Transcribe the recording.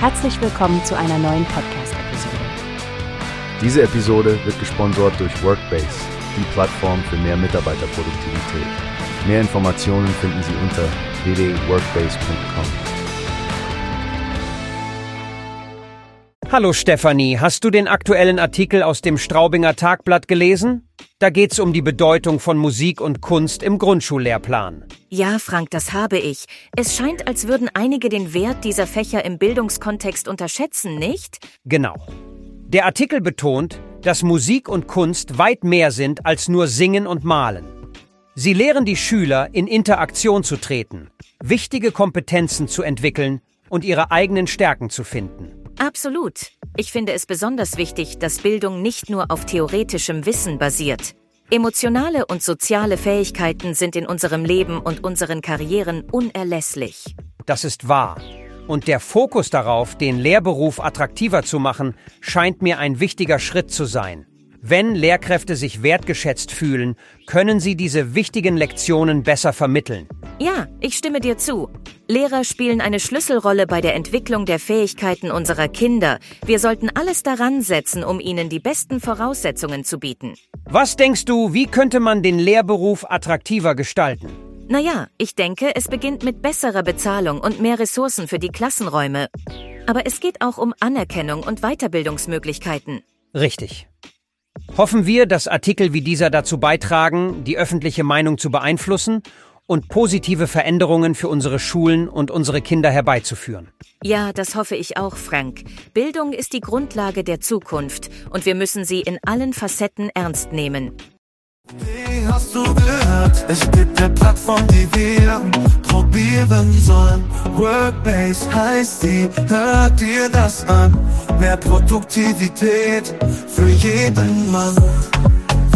Herzlich willkommen zu einer neuen Podcast-Episode. Diese Episode wird gesponsert durch Workbase, die Plattform für mehr Mitarbeiterproduktivität. Mehr Informationen finden Sie unter www.workbase.com. Hallo Stefanie, hast du den aktuellen Artikel aus dem Straubinger Tagblatt gelesen? Da geht's um die Bedeutung von Musik und Kunst im Grundschullehrplan. Ja, Frank, das habe ich. Es scheint, als würden einige den Wert dieser Fächer im Bildungskontext unterschätzen, nicht? Genau. Der Artikel betont, dass Musik und Kunst weit mehr sind als nur Singen und Malen. Sie lehren die Schüler, in Interaktion zu treten, wichtige Kompetenzen zu entwickeln und ihre eigenen Stärken zu finden. Absolut. Ich finde es besonders wichtig, dass Bildung nicht nur auf theoretischem Wissen basiert. Emotionale und soziale Fähigkeiten sind in unserem Leben und unseren Karrieren unerlässlich. Das ist wahr. Und der Fokus darauf, den Lehrberuf attraktiver zu machen, scheint mir ein wichtiger Schritt zu sein. Wenn Lehrkräfte sich wertgeschätzt fühlen, können sie diese wichtigen Lektionen besser vermitteln. Ja, ich stimme dir zu. Lehrer spielen eine Schlüsselrolle bei der Entwicklung der Fähigkeiten unserer Kinder. Wir sollten alles daran setzen, um ihnen die besten Voraussetzungen zu bieten. Was denkst du, wie könnte man den Lehrberuf attraktiver gestalten? Naja, ich denke, es beginnt mit besserer Bezahlung und mehr Ressourcen für die Klassenräume. Aber es geht auch um Anerkennung und Weiterbildungsmöglichkeiten. Richtig. Hoffen wir, dass Artikel wie dieser dazu beitragen, die öffentliche Meinung zu beeinflussen und positive Veränderungen für unsere Schulen und unsere Kinder herbeizuführen. Ja, das hoffe ich auch, Frank. Bildung ist die Grundlage der Zukunft und wir müssen sie in allen Facetten ernst nehmen. Wie hast du gehört? Es gibt eine Plattform, die wir probieren sollen. Workbase heißt die, hört dir das an. Mehr Produktivität für jeden Mann.